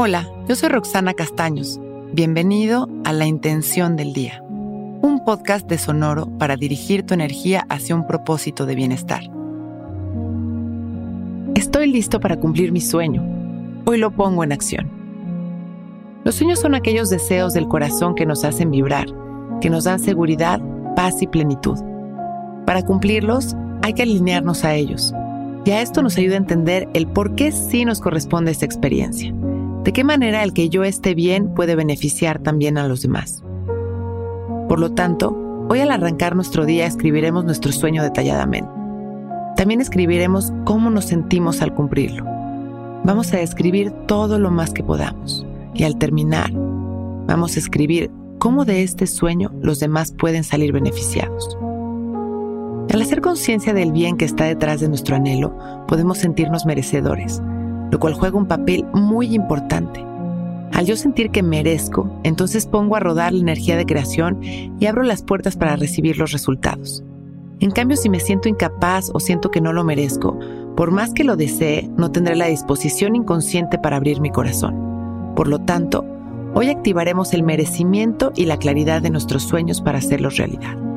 Hola, yo soy Roxana Castaños. Bienvenido a La Intención del Día, un podcast de Sonoro para dirigir tu energía hacia un propósito de bienestar. Estoy listo para cumplir mi sueño. Hoy lo pongo en acción. Los sueños son aquellos deseos del corazón que nos hacen vibrar, que nos dan seguridad, paz y plenitud. Para cumplirlos, hay que alinearnos a ellos. Y a esto nos ayuda a entender el por qué sí nos corresponde esta experiencia ¿De qué manera el que yo esté bien puede beneficiar también a los demás? Por lo tanto, hoy al arrancar nuestro día escribiremos nuestro sueño detalladamente. También escribiremos cómo nos sentimos al cumplirlo. Vamos a escribir todo lo más que podamos. Y al terminar, vamos a escribir cómo de este sueño los demás pueden salir beneficiados. Al hacer conciencia del bien que está detrás de nuestro anhelo, podemos sentirnos merecedores lo cual juega un papel muy importante. Al yo sentir que merezco, entonces pongo a rodar la energía de creación y abro las puertas para recibir los resultados. En cambio, si me siento incapaz o siento que no lo merezco, por más que lo desee, no tendré la disposición inconsciente para abrir mi corazón. Por lo tanto, hoy activaremos el merecimiento y la claridad de nuestros sueños para hacerlos realidad.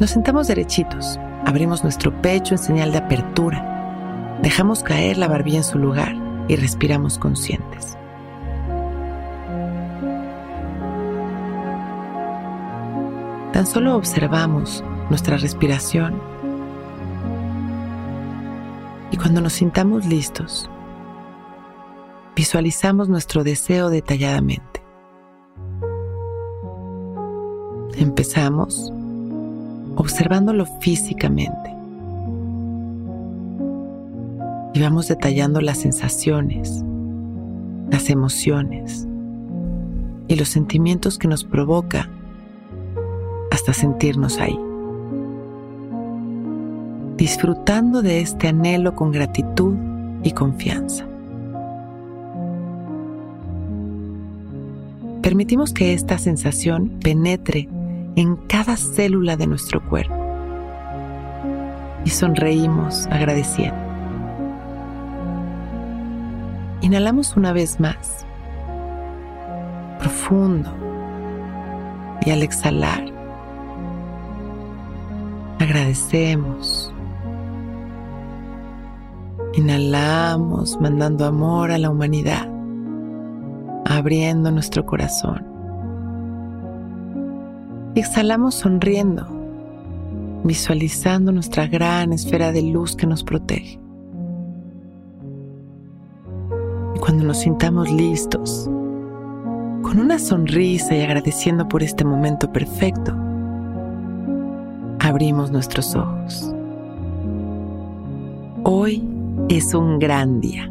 Nos sentamos derechitos, abrimos nuestro pecho en señal de apertura, dejamos caer la barbilla en su lugar y respiramos conscientes. Tan solo observamos nuestra respiración y cuando nos sintamos listos, visualizamos nuestro deseo detalladamente. Empezamos observándolo físicamente. Y vamos detallando las sensaciones, las emociones y los sentimientos que nos provoca hasta sentirnos ahí. Disfrutando de este anhelo con gratitud y confianza. Permitimos que esta sensación penetre en cada célula de nuestro cuerpo. Y sonreímos agradeciendo. Inhalamos una vez más, profundo, y al exhalar, agradecemos. Inhalamos mandando amor a la humanidad, abriendo nuestro corazón exhalamos sonriendo, visualizando nuestra gran esfera de luz que nos protege. Y cuando nos sintamos listos, con una sonrisa y agradeciendo por este momento perfecto, abrimos nuestros ojos. Hoy es un gran día.